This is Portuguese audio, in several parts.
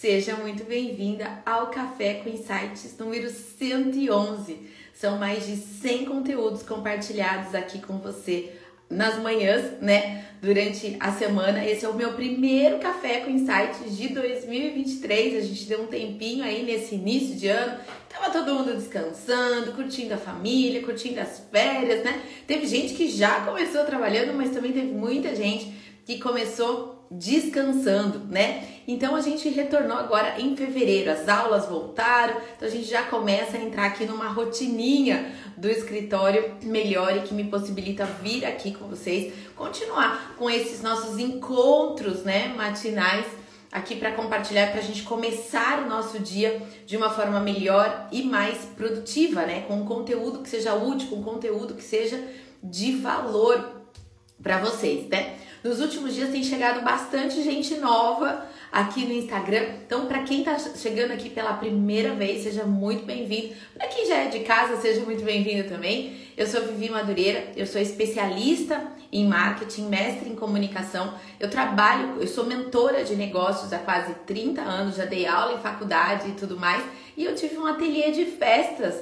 Seja muito bem-vinda ao Café com Insights número 111. São mais de 100 conteúdos compartilhados aqui com você nas manhãs, né? Durante a semana. Esse é o meu primeiro Café com Insights de 2023. A gente deu um tempinho aí nesse início de ano. Tava todo mundo descansando, curtindo a família, curtindo as férias, né? Teve gente que já começou trabalhando, mas também teve muita gente que começou descansando, né? Então a gente retornou agora em fevereiro, as aulas voltaram, então a gente já começa a entrar aqui numa rotininha do escritório melhor e que me possibilita vir aqui com vocês, continuar com esses nossos encontros, né, matinais aqui para compartilhar para a gente começar o nosso dia de uma forma melhor e mais produtiva, né? Com um conteúdo que seja útil, com um conteúdo que seja de valor para vocês, né? Nos últimos dias tem chegado bastante gente nova aqui no Instagram. Então, para quem está chegando aqui pela primeira vez, seja muito bem-vindo. Para quem já é de casa, seja muito bem-vindo também. Eu sou Vivi Madureira, eu sou especialista em marketing, mestre em comunicação. Eu trabalho, eu sou mentora de negócios há quase 30 anos, já dei aula em faculdade e tudo mais. E eu tive um ateliê de festas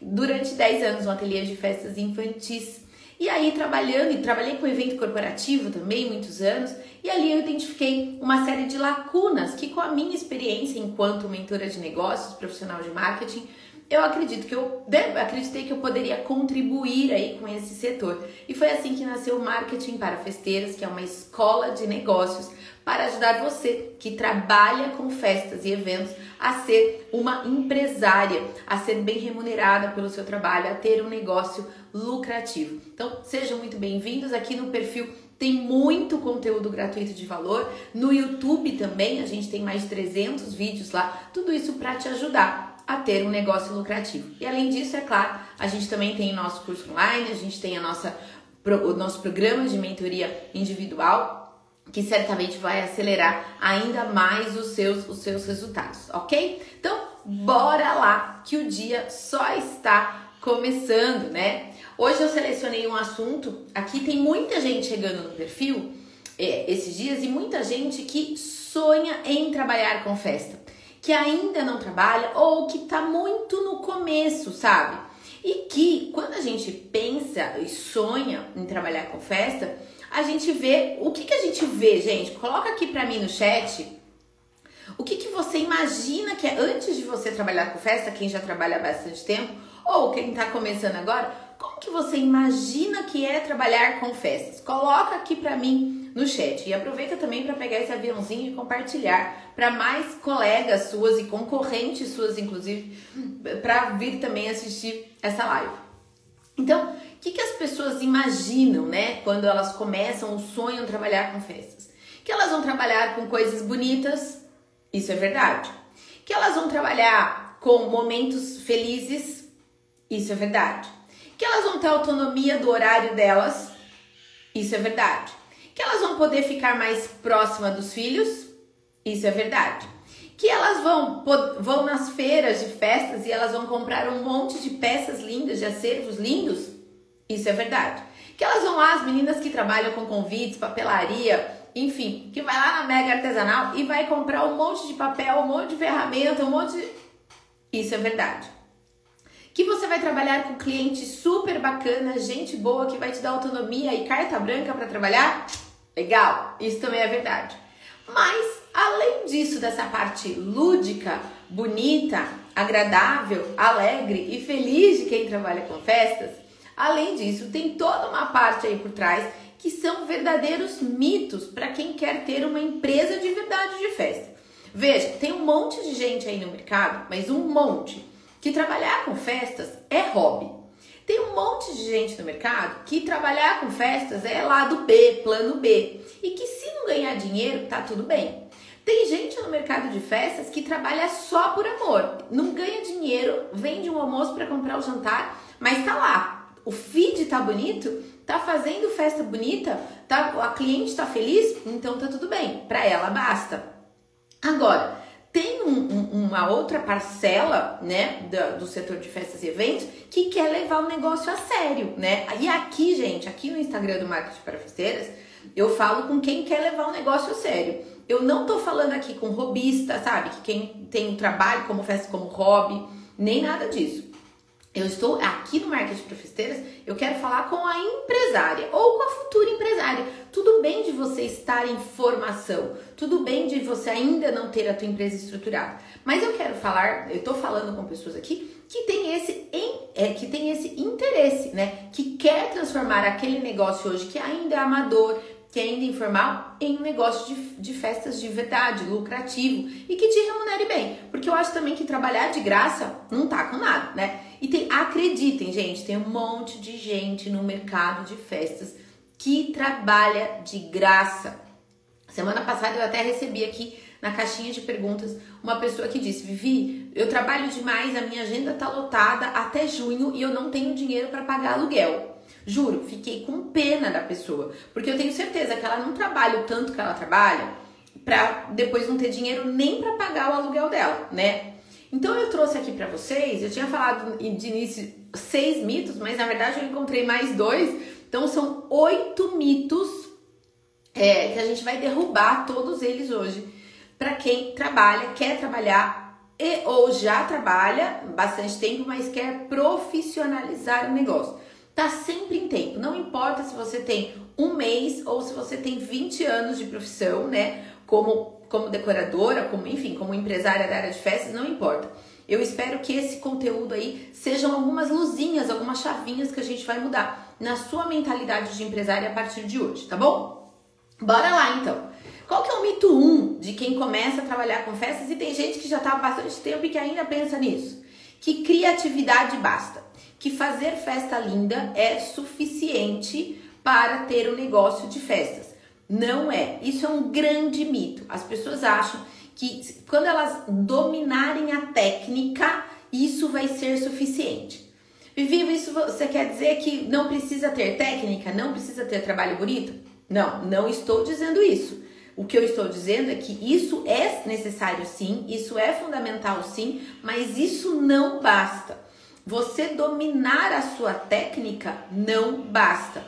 durante 10 anos, um ateliê de festas infantis. E aí, trabalhando, e trabalhei com evento corporativo também, muitos anos, e ali eu identifiquei uma série de lacunas que, com a minha experiência enquanto mentora de negócios, profissional de marketing, eu acredito que eu acreditei que eu poderia contribuir aí com esse setor. E foi assim que nasceu o Marketing para Festeiras, que é uma escola de negócios para ajudar você que trabalha com festas e eventos a ser uma empresária, a ser bem remunerada pelo seu trabalho, a ter um negócio lucrativo. Então, sejam muito bem-vindos aqui no perfil tem muito conteúdo gratuito de valor. No YouTube também, a gente tem mais de 300 vídeos lá. Tudo isso para te ajudar a ter um negócio lucrativo. E além disso, é claro, a gente também tem nosso curso online, a gente tem a nossa, o nosso programa de mentoria individual que certamente vai acelerar ainda mais os seus, os seus resultados, ok? Então, bora lá que o dia só está começando, né? Hoje eu selecionei um assunto. Aqui tem muita gente chegando no perfil é, esses dias e muita gente que sonha em trabalhar com festa, que ainda não trabalha ou que tá muito no começo, sabe? E que quando a gente pensa e sonha em trabalhar com festa, a gente vê. O que, que a gente vê, gente? Coloca aqui pra mim no chat. O que, que você imagina que é antes de você trabalhar com festa, quem já trabalha há bastante tempo, ou quem tá começando agora, como que você imagina que é trabalhar com festas? Coloca aqui para mim no chat e aproveita também para pegar esse aviãozinho e compartilhar para mais colegas suas e concorrentes suas, inclusive, para vir também assistir essa live. Então, pessoas imaginam, né, quando elas começam o sonho de trabalhar com festas? Que elas vão trabalhar com coisas bonitas, isso é verdade. Que elas vão trabalhar com momentos felizes, isso é verdade. Que elas vão ter autonomia do horário delas, isso é verdade. Que elas vão poder ficar mais próxima dos filhos, isso é verdade. Que elas vão, vão nas feiras de festas e elas vão comprar um monte de peças lindas, de acervos lindos, isso é verdade. Que elas vão lá, as meninas que trabalham com convites, papelaria, enfim, que vai lá na Mega Artesanal e vai comprar um monte de papel, um monte de ferramenta, um monte de. Isso é verdade. Que você vai trabalhar com cliente super bacana, gente boa que vai te dar autonomia e carta branca para trabalhar? Legal, isso também é verdade. Mas, além disso, dessa parte lúdica, bonita, agradável, alegre e feliz de quem trabalha com festas, além disso, tem toda uma parte aí por trás que são verdadeiros mitos para quem quer ter uma empresa de verdade de festa. Veja, tem um monte de gente aí no mercado, mas um monte, que trabalhar com festas é hobby. Tem um monte de gente no mercado que trabalhar com festas é lado B, plano B, e que se não ganhar dinheiro, tá tudo bem. Tem gente no mercado de festas que trabalha só por amor, não ganha dinheiro, vende um almoço para comprar o jantar, mas tá lá. O feed tá bonito, tá fazendo festa bonita, tá, a cliente tá feliz, então tá tudo bem, para ela basta. Agora, tem um, um, uma outra parcela, né, do, do, setor de festas e eventos que quer levar o negócio a sério, né? E aqui, gente, aqui no Instagram do Marketing para Festeiras, eu falo com quem quer levar o negócio a sério. Eu não tô falando aqui com robista, sabe? Que quem tem um trabalho como festa como hobby, nem nada disso. Eu estou aqui no Marketing para Festeiras, eu quero falar com a empresária ou com a futura empresária. Tudo bem de você estar em formação, tudo bem de você ainda não ter a tua empresa estruturada. Mas eu quero falar, eu estou falando com pessoas aqui que tem esse é, que tem esse interesse, né? Que quer transformar aquele negócio hoje que ainda é amador, que ainda é informal, em um negócio de, de festas de verdade, lucrativo e que te remunere bem. Porque eu acho também que trabalhar de graça não tá com nada, né? E tem, acreditem, gente, tem um monte de gente no mercado de festas que trabalha de graça. Semana passada eu até recebi aqui na caixinha de perguntas uma pessoa que disse: Vivi, eu trabalho demais, a minha agenda tá lotada até junho e eu não tenho dinheiro para pagar aluguel. Juro, fiquei com pena da pessoa, porque eu tenho certeza que ela não trabalha o tanto que ela trabalha para depois não ter dinheiro nem para pagar o aluguel dela, né? Então eu trouxe aqui para vocês, eu tinha falado de início seis mitos, mas na verdade eu encontrei mais dois. Então são oito mitos é, que a gente vai derrubar todos eles hoje para quem trabalha, quer trabalhar e ou já trabalha bastante tempo, mas quer profissionalizar o negócio. Tá sempre em tempo, não importa se você tem um mês ou se você tem 20 anos de profissão, né? Como como decoradora, como enfim, como empresária da área de festas, não importa. Eu espero que esse conteúdo aí sejam algumas luzinhas, algumas chavinhas que a gente vai mudar na sua mentalidade de empresária a partir de hoje, tá bom? Bora lá então. Qual que é o mito 1 um de quem começa a trabalhar com festas e tem gente que já está há bastante tempo e que ainda pensa nisso? Que criatividade basta. Que fazer festa linda é suficiente para ter um negócio de festas. Não é. Isso é um grande mito. As pessoas acham que quando elas dominarem a técnica, isso vai ser suficiente. Vivi, isso você quer dizer que não precisa ter técnica, não precisa ter trabalho bonito? Não, não estou dizendo isso. O que eu estou dizendo é que isso é necessário sim, isso é fundamental sim, mas isso não basta. Você dominar a sua técnica não basta.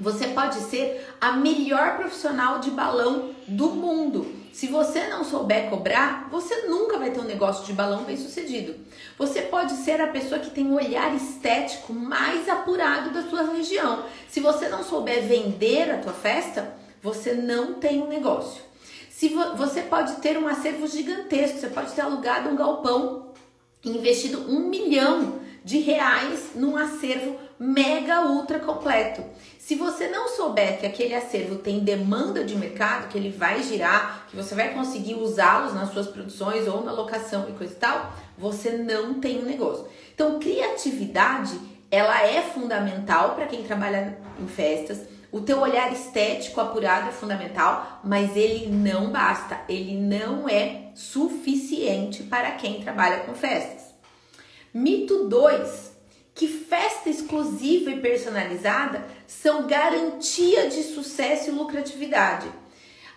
Você pode ser a melhor profissional de balão do mundo. Se você não souber cobrar, você nunca vai ter um negócio de balão bem sucedido. Você pode ser a pessoa que tem o olhar estético mais apurado da sua região. Se você não souber vender a tua festa, você não tem um negócio. Se vo você pode ter um acervo gigantesco, você pode ter alugado um galpão e investido um milhão de reais num acervo mega ultra completo. Se você não souber que aquele acervo tem demanda de mercado, que ele vai girar, que você vai conseguir usá-los nas suas produções ou na locação e coisa e tal, você não tem um negócio. Então, criatividade, ela é fundamental para quem trabalha em festas. O teu olhar estético apurado é fundamental, mas ele não basta, ele não é suficiente para quem trabalha com festas. Mito 2 que festa exclusiva e personalizada são garantia de sucesso e lucratividade.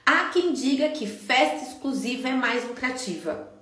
Há quem diga que festa exclusiva é mais lucrativa.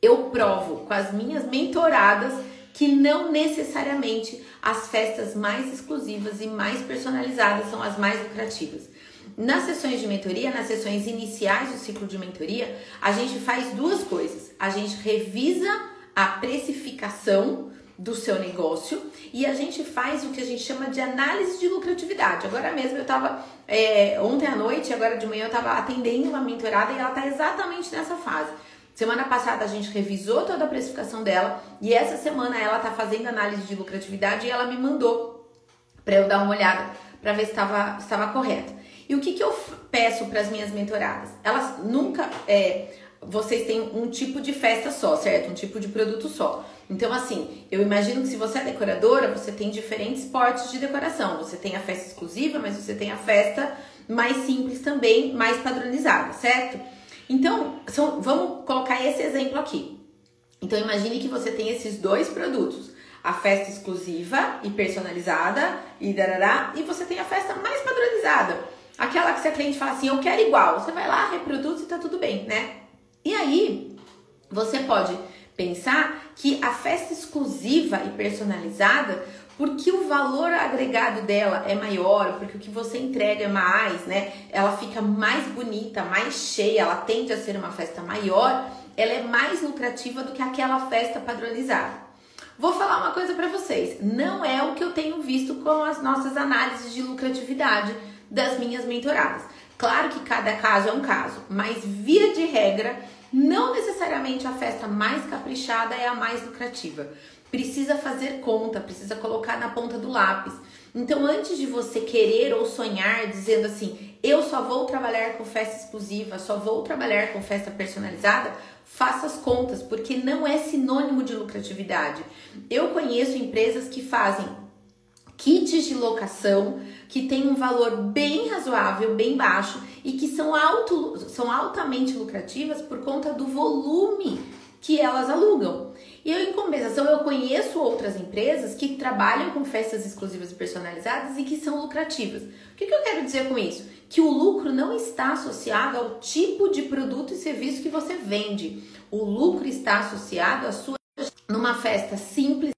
Eu provo com as minhas mentoradas que não necessariamente as festas mais exclusivas e mais personalizadas são as mais lucrativas. Nas sessões de mentoria, nas sessões iniciais do ciclo de mentoria, a gente faz duas coisas. A gente revisa a precificação do seu negócio e a gente faz o que a gente chama de análise de lucratividade. Agora mesmo eu estava, é, ontem à noite, agora de manhã eu estava atendendo uma mentorada e ela está exatamente nessa fase. Semana passada a gente revisou toda a precificação dela e essa semana ela está fazendo análise de lucratividade e ela me mandou para eu dar uma olhada para ver se estava estava correto. E o que, que eu peço para as minhas mentoradas? Elas nunca. É, vocês têm um tipo de festa só, certo? Um tipo de produto só. Então, assim, eu imagino que se você é decoradora, você tem diferentes portes de decoração. Você tem a festa exclusiva, mas você tem a festa mais simples também, mais padronizada, certo? Então, são, vamos colocar esse exemplo aqui. Então, imagine que você tem esses dois produtos. A festa exclusiva e personalizada e darará, e você tem a festa mais padronizada. Aquela que seu cliente fala assim, eu quero igual. Você vai lá, reproduz e tá tudo bem, né? E aí, você pode pensar que a festa exclusiva e personalizada porque o valor agregado dela é maior, porque o que você entrega é mais, né? Ela fica mais bonita, mais cheia, ela tende a ser uma festa maior, ela é mais lucrativa do que aquela festa padronizada. Vou falar uma coisa para vocês, não é o que eu tenho visto com as nossas análises de lucratividade das minhas mentoradas. Claro que cada caso é um caso, mas via de regra, não necessariamente a festa mais caprichada é a mais lucrativa. Precisa fazer conta, precisa colocar na ponta do lápis. Então, antes de você querer ou sonhar dizendo assim, eu só vou trabalhar com festa exclusiva, só vou trabalhar com festa personalizada, faça as contas, porque não é sinônimo de lucratividade. Eu conheço empresas que fazem kits de locação que têm um valor bem razoável, bem baixo e que são, alto, são altamente lucrativas por conta do volume que elas alugam. E eu, em compensação, eu conheço outras empresas que trabalham com festas exclusivas e personalizadas e que são lucrativas. O que, que eu quero dizer com isso? Que o lucro não está associado ao tipo de produto e serviço que você vende. O lucro está associado à sua numa festa simples.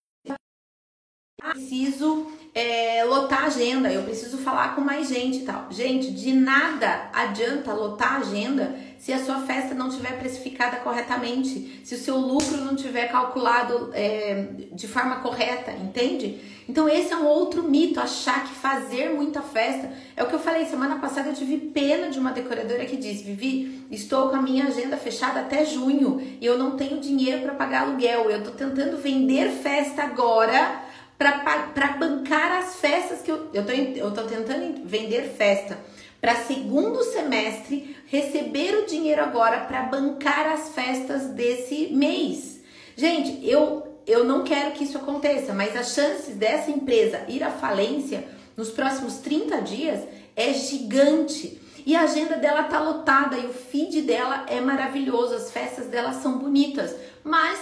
Preciso é, lotar a agenda, eu preciso falar com mais gente e tal. Gente, de nada adianta lotar a agenda se a sua festa não tiver precificada corretamente, se o seu lucro não tiver calculado é, de forma correta, entende? Então esse é um outro mito, achar que fazer muita festa é o que eu falei semana passada. Eu tive pena de uma decoradora que disse: Vivi, estou com a minha agenda fechada até junho e eu não tenho dinheiro para pagar aluguel. Eu estou tentando vender festa agora para bancar as festas que eu, eu, tô, eu tô tentando vender festa para segundo semestre receber o dinheiro agora para bancar as festas desse mês. Gente, eu eu não quero que isso aconteça, mas as chances dessa empresa ir à falência nos próximos 30 dias é gigante. E a agenda dela tá lotada e o feed dela é maravilhoso, as festas dela são bonitas, mas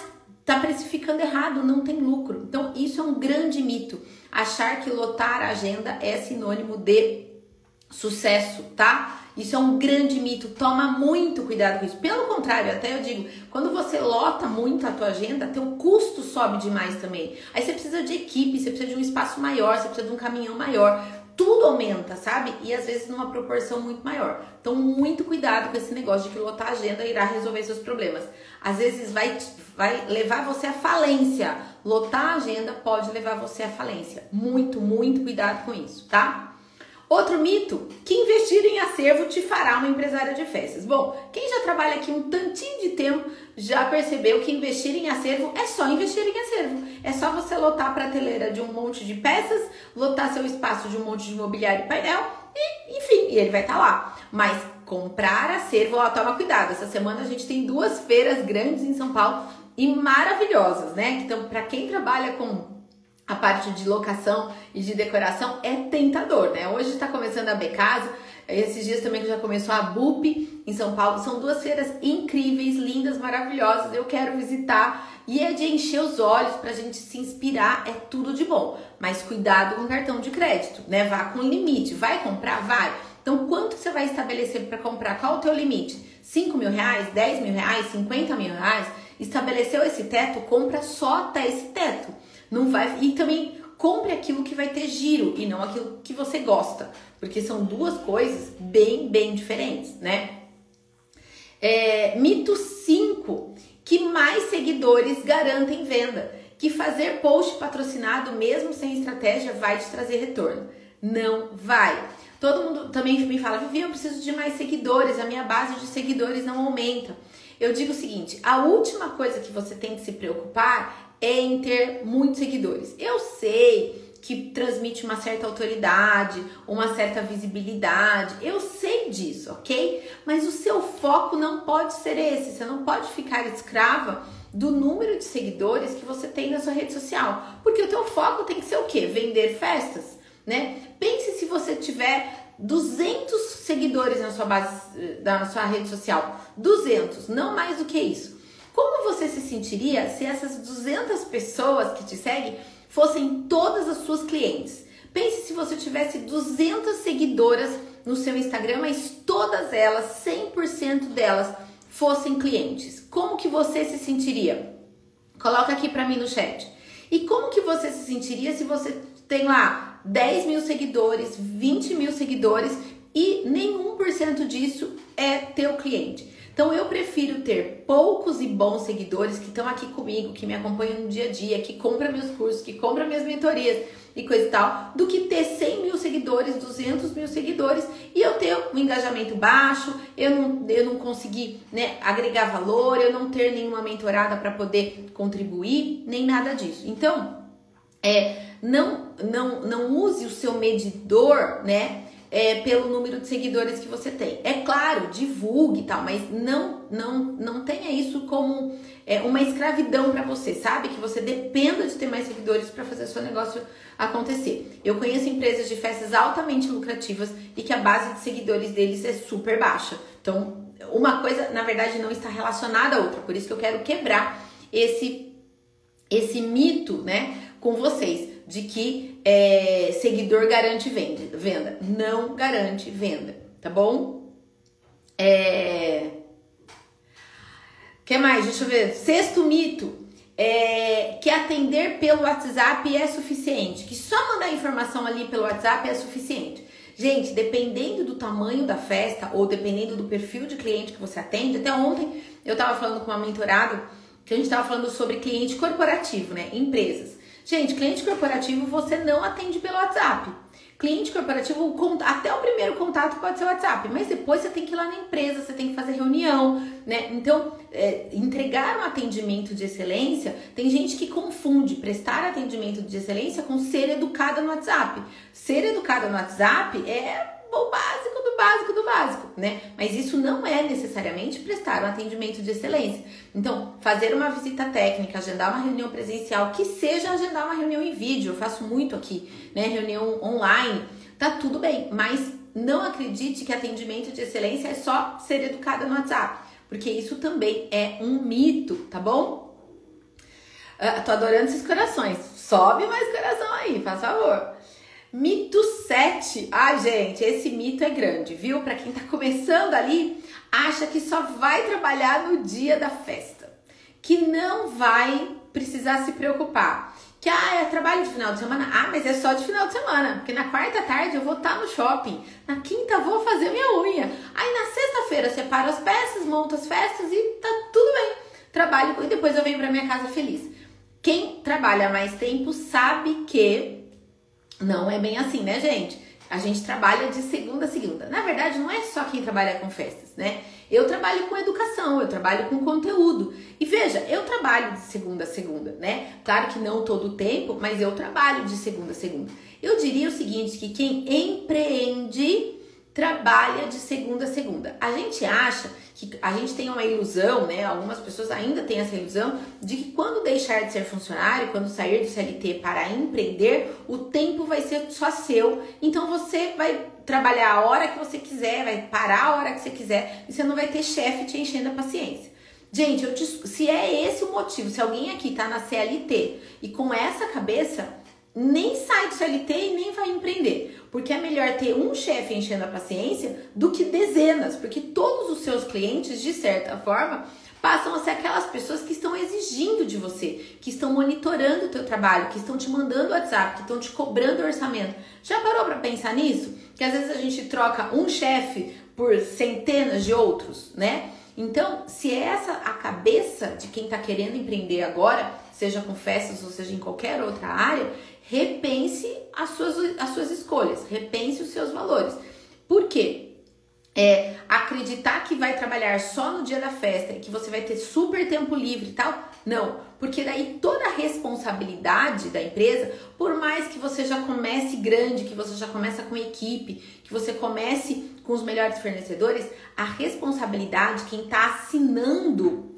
tá precificando errado, não tem lucro. Então, isso é um grande mito. Achar que lotar a agenda é sinônimo de sucesso, tá? Isso é um grande mito. Toma muito cuidado com isso. Pelo contrário, até eu digo, quando você lota muito a tua agenda, teu custo sobe demais também. Aí você precisa de equipe, você precisa de um espaço maior, você precisa de um caminhão maior. Tudo aumenta, sabe? E às vezes numa proporção muito maior. Então, muito cuidado com esse negócio de que lotar a agenda irá resolver seus problemas. Às vezes vai, vai levar você à falência. Lotar a agenda pode levar você à falência. Muito, muito cuidado com isso, tá? Outro mito, que investir em acervo te fará uma empresária de festas. Bom, quem já trabalha aqui um tantinho de tempo já percebeu que investir em acervo é só investir em acervo. É só você lotar a prateleira de um monte de peças, lotar seu espaço de um monte de mobiliário e painel e, enfim, ele vai estar tá lá. Mas comprar acervo, ó, toma cuidado. Essa semana a gente tem duas feiras grandes em São Paulo e maravilhosas, né? Então, para quem trabalha com a parte de locação e de decoração é tentador, né? Hoje está começando a Becasa, esses dias também que já começou a BUP em São Paulo. São duas feiras incríveis, lindas, maravilhosas. Eu quero visitar e é de encher os olhos para a gente se inspirar. É tudo de bom, mas cuidado com o cartão de crédito, né? Vá com limite. Vai comprar? Vai. Então, quanto você vai estabelecer para comprar? Qual o teu limite? 5 mil reais, 10 mil reais, 50 mil reais? Estabeleceu esse teto? Compra só até esse teto. Não vai e também compre aquilo que vai ter giro e não aquilo que você gosta, porque são duas coisas bem, bem diferentes, né? É, mito 5, que mais seguidores garantem venda, que fazer post patrocinado mesmo sem estratégia vai te trazer retorno. Não vai. Todo mundo também me fala, Vivi, eu preciso de mais seguidores, a minha base de seguidores não aumenta. Eu digo o seguinte: a última coisa que você tem que se preocupar em ter muitos seguidores. Eu sei que transmite uma certa autoridade, uma certa visibilidade. Eu sei disso, ok? Mas o seu foco não pode ser esse. Você não pode ficar escrava do número de seguidores que você tem na sua rede social, porque o teu foco tem que ser o quê? Vender festas, né? Pense se você tiver 200 seguidores na sua base, na sua rede social, 200, não mais do que isso. Como você se sentiria se essas 200 pessoas que te seguem fossem todas as suas clientes? Pense se você tivesse 200 seguidoras no seu Instagram, mas todas elas, 100% delas, fossem clientes. Como que você se sentiria? Coloca aqui para mim no chat. E como que você se sentiria se você tem lá 10 mil seguidores, 20 mil seguidores e nenhum por cento disso é teu cliente. Então eu prefiro ter poucos e bons seguidores que estão aqui comigo, que me acompanham no dia a dia, que compram meus cursos, que compram minhas mentorias e coisa e tal, do que ter 100 mil seguidores, 200 mil seguidores e eu ter um engajamento baixo, eu não, eu não conseguir né, agregar valor, eu não ter nenhuma mentorada para poder contribuir, nem nada disso. Então, é, não, não, não use o seu medidor, né? É, pelo número de seguidores que você tem. É claro, divulgue e tal, mas não, não, não tenha isso como é, uma escravidão para você, sabe? Que você dependa de ter mais seguidores para fazer seu negócio acontecer. Eu conheço empresas de festas altamente lucrativas e que a base de seguidores deles é super baixa. Então, uma coisa, na verdade, não está relacionada à outra. Por isso que eu quero quebrar esse esse mito, né, com vocês de que é, seguidor garante venda. Não garante venda, tá bom? É... que mais? Deixa eu ver. Sexto mito. É, que atender pelo WhatsApp é suficiente, que só mandar informação ali pelo WhatsApp é suficiente. Gente, dependendo do tamanho da festa ou dependendo do perfil de cliente que você atende, até ontem eu estava falando com uma mentorada que a gente estava falando sobre cliente corporativo, né? Empresas. Gente, cliente corporativo você não atende pelo WhatsApp. Cliente corporativo, até o primeiro contato pode ser o WhatsApp, mas depois você tem que ir lá na empresa, você tem que fazer reunião, né? Então, é, entregar um atendimento de excelência, tem gente que confunde prestar atendimento de excelência com ser educada no WhatsApp. Ser educada no WhatsApp é o básico do básico do básico, né? Mas isso não é necessariamente prestar um atendimento de excelência. Então, fazer uma visita técnica, agendar uma reunião presencial, que seja agendar uma reunião em vídeo, eu faço muito aqui, né? Reunião online, tá tudo bem, mas não acredite que atendimento de excelência é só ser educada no WhatsApp, porque isso também é um mito, tá bom? Uh, tô adorando esses corações. Sobe mais coração aí, faz favor. Mito 7. Ai, gente, esse mito é grande, viu? Para quem tá começando ali, acha que só vai trabalhar no dia da festa, que não vai precisar se preocupar. Que ah, é trabalho de final de semana. Ah, mas é só de final de semana, porque na quarta tarde eu vou estar tá no shopping, na quinta vou fazer minha unha. Aí na sexta-feira separo as peças, monto as festas e tá tudo bem. Trabalho e depois eu venho para minha casa feliz. Quem trabalha mais tempo sabe que não é bem assim, né, gente? A gente trabalha de segunda a segunda. Na verdade, não é só quem trabalha com festas, né? Eu trabalho com educação, eu trabalho com conteúdo. E veja, eu trabalho de segunda a segunda, né? Claro que não todo o tempo, mas eu trabalho de segunda a segunda. Eu diria o seguinte, que quem empreende trabalha de segunda a segunda. A gente acha que a gente tem uma ilusão, né? Algumas pessoas ainda têm essa ilusão de que quando deixar de ser funcionário, quando sair do CLT para empreender, o tempo vai ser só seu. Então você vai trabalhar a hora que você quiser, vai parar a hora que você quiser e você não vai ter chefe te enchendo a paciência. Gente, te, se é esse o motivo, se alguém aqui tá na CLT e com essa cabeça, nem sai do CLT e nem vai empreender. Porque é melhor ter um chefe enchendo a paciência do que dezenas, porque todos os seus clientes, de certa forma, passam a ser aquelas pessoas que estão exigindo de você, que estão monitorando o teu trabalho, que estão te mandando WhatsApp, que estão te cobrando orçamento. Já parou para pensar nisso? Que às vezes a gente troca um chefe por centenas de outros, né? Então, se é essa a cabeça de quem está querendo empreender agora, seja com festas ou seja em qualquer outra área, repense as suas, as suas escolhas, repense os seus valores. Por quê? É, acreditar que vai trabalhar só no dia da festa e que você vai ter super tempo livre e tal, não, porque daí toda a responsabilidade da empresa, por mais que você já comece grande, que você já começa com equipe, que você comece com os melhores fornecedores, a responsabilidade, quem está assinando,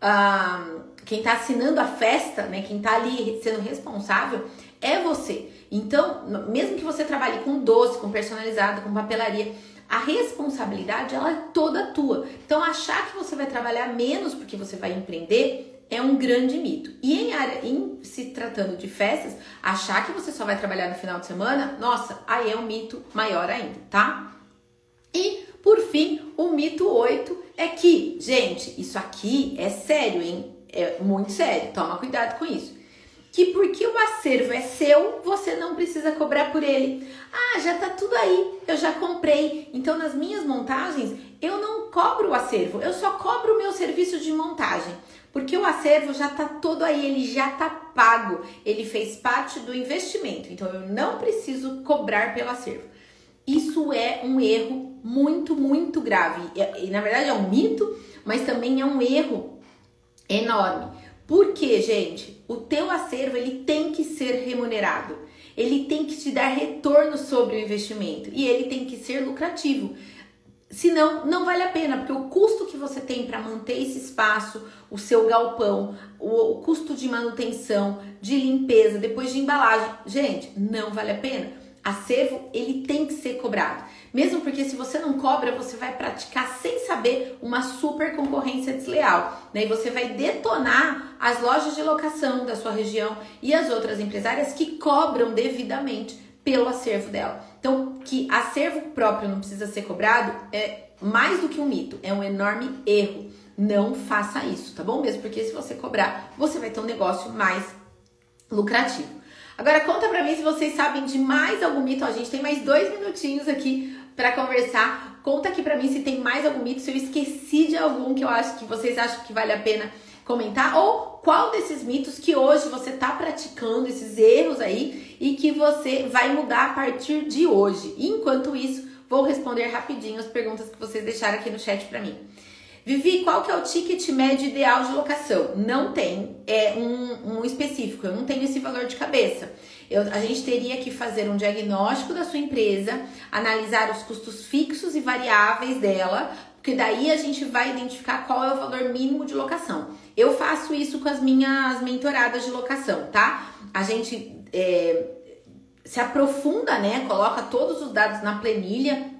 uh, quem está assinando a festa, né, quem está ali sendo responsável, é você. Então, mesmo que você trabalhe com doce, com personalizado, com papelaria, a responsabilidade ela é toda tua. Então, achar que você vai trabalhar menos porque você vai empreender é um grande mito. E em área, em se tratando de festas, achar que você só vai trabalhar no final de semana, nossa, aí é um mito maior ainda, tá? E por fim, o mito 8 é que, gente, isso aqui é sério, hein? É muito sério. Toma cuidado com isso que porque o acervo é seu, você não precisa cobrar por ele. Ah, já tá tudo aí, eu já comprei. Então nas minhas montagens eu não cobro o acervo, eu só cobro o meu serviço de montagem. Porque o acervo já tá todo aí, ele já tá pago, ele fez parte do investimento. Então eu não preciso cobrar pelo acervo. Isso é um erro muito, muito grave. E, na verdade é um mito, mas também é um erro enorme. Porque, gente, o teu acervo ele tem que ser remunerado. Ele tem que te dar retorno sobre o investimento e ele tem que ser lucrativo. Senão, não vale a pena, porque o custo que você tem para manter esse espaço, o seu galpão, o, o custo de manutenção, de limpeza, depois de embalagem, gente, não vale a pena. Acervo, ele tem que ser cobrado. Mesmo porque se você não cobra, você vai praticar sem saber uma super concorrência desleal. Né? E você vai detonar as lojas de locação da sua região e as outras empresárias que cobram devidamente pelo acervo dela. Então, que acervo próprio não precisa ser cobrado é mais do que um mito, é um enorme erro. Não faça isso, tá bom? Mesmo porque se você cobrar, você vai ter um negócio mais lucrativo. Agora conta pra mim se vocês sabem de mais algum mito. A gente tem mais dois minutinhos aqui para conversar. Conta aqui para mim se tem mais algum mito, se eu esqueci de algum que eu acho que vocês acham que vale a pena comentar ou qual desses mitos que hoje você está praticando, esses erros aí e que você vai mudar a partir de hoje. enquanto isso, vou responder rapidinho as perguntas que vocês deixaram aqui no chat para mim. Vivi, qual que é o ticket médio ideal de locação? Não tem é um, um específico, eu não tenho esse valor de cabeça. Eu, a gente teria que fazer um diagnóstico da sua empresa, analisar os custos fixos e variáveis dela, porque daí a gente vai identificar qual é o valor mínimo de locação. Eu faço isso com as minhas mentoradas de locação, tá? A gente é, se aprofunda, né? Coloca todos os dados na planilha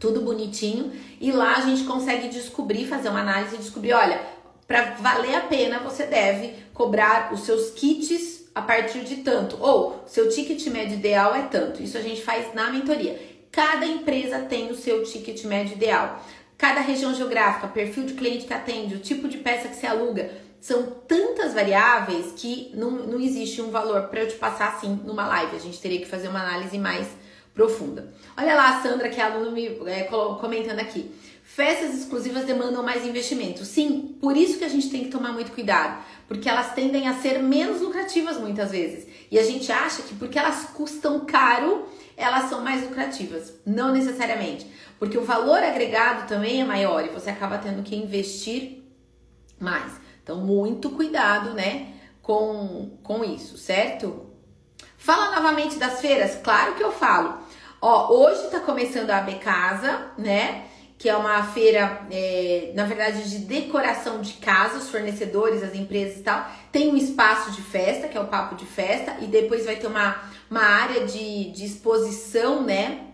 tudo bonitinho, e lá a gente consegue descobrir, fazer uma análise e descobrir, olha, para valer a pena você deve cobrar os seus kits a partir de tanto, ou seu ticket médio ideal é tanto. Isso a gente faz na mentoria. Cada empresa tem o seu ticket médio ideal. Cada região geográfica, perfil de cliente que atende, o tipo de peça que se aluga, são tantas variáveis que não, não existe um valor para eu te passar assim numa live. A gente teria que fazer uma análise mais profunda. Olha lá a Sandra, que é aluna, me é, comentando aqui. Festas exclusivas demandam mais investimento. Sim, por isso que a gente tem que tomar muito cuidado, porque elas tendem a ser menos lucrativas muitas vezes. E a gente acha que porque elas custam caro, elas são mais lucrativas. Não necessariamente, porque o valor agregado também é maior e você acaba tendo que investir mais. Então, muito cuidado, né, com, com isso, certo? Fala novamente das feiras? Claro que eu falo. Ó, hoje tá começando a AB Casa, né? Que é uma feira, é, na verdade, de decoração de casa, os fornecedores, as empresas e tal. Tem um espaço de festa, que é o papo de festa, e depois vai ter uma, uma área de, de exposição, né?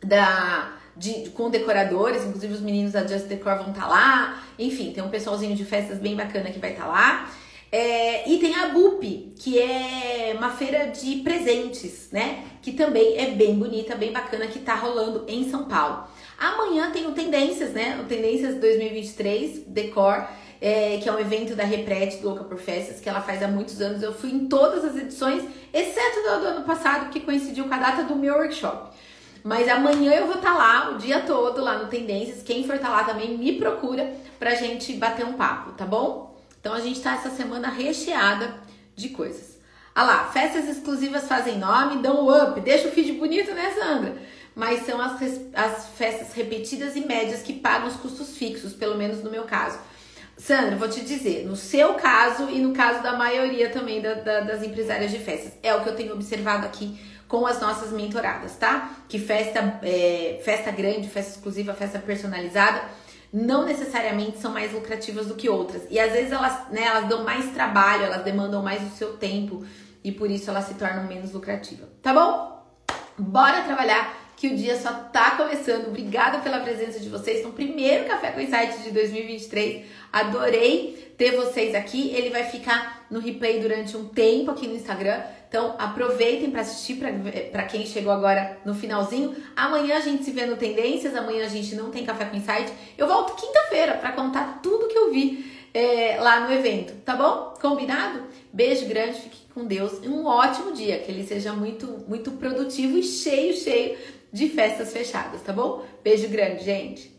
Da, de, com decoradores, inclusive os meninos da Just Decor vão estar tá lá. Enfim, tem um pessoalzinho de festas bem bacana que vai estar tá lá. É, e tem a BUP, que é uma feira de presentes, né? Que também é bem bonita, bem bacana, que tá rolando em São Paulo. Amanhã tem o Tendências, né? O Tendências 2023 Decor, é, que é um evento da Repret, do Louca por Festas, que ela faz há muitos anos. Eu fui em todas as edições, exceto do, do ano passado, que coincidiu com a data do meu workshop. Mas amanhã eu vou estar tá lá o dia todo, lá no Tendências. Quem for estar tá lá também me procura pra gente bater um papo, tá bom? Então a gente tá essa semana recheada de coisas. Ah lá, festas exclusivas fazem nome, dão up, deixa o feed bonito, né, Sandra? Mas são as, as festas repetidas e médias que pagam os custos fixos, pelo menos no meu caso. Sandra, vou te dizer, no seu caso e no caso da maioria também da, da, das empresárias de festas, é o que eu tenho observado aqui com as nossas mentoradas, tá? Que festa, é, festa grande, festa exclusiva, festa personalizada não necessariamente são mais lucrativas do que outras. E às vezes elas, né, elas dão mais trabalho, elas demandam mais o seu tempo e por isso elas se tornam menos lucrativas. Tá bom? Bora trabalhar que o dia só tá começando. Obrigada pela presença de vocês no primeiro Café com Insight de 2023. Adorei ter vocês aqui. Ele vai ficar no replay durante um tempo aqui no Instagram. Então aproveitem para assistir para quem chegou agora no finalzinho. Amanhã a gente se vê no Tendências, amanhã a gente não tem Café com Insight. Eu volto quinta-feira para contar tudo que eu vi é, lá no evento, tá bom? Combinado? Beijo grande, fique com Deus e um ótimo dia, que ele seja muito, muito produtivo e cheio, cheio de festas fechadas, tá bom? Beijo grande, gente!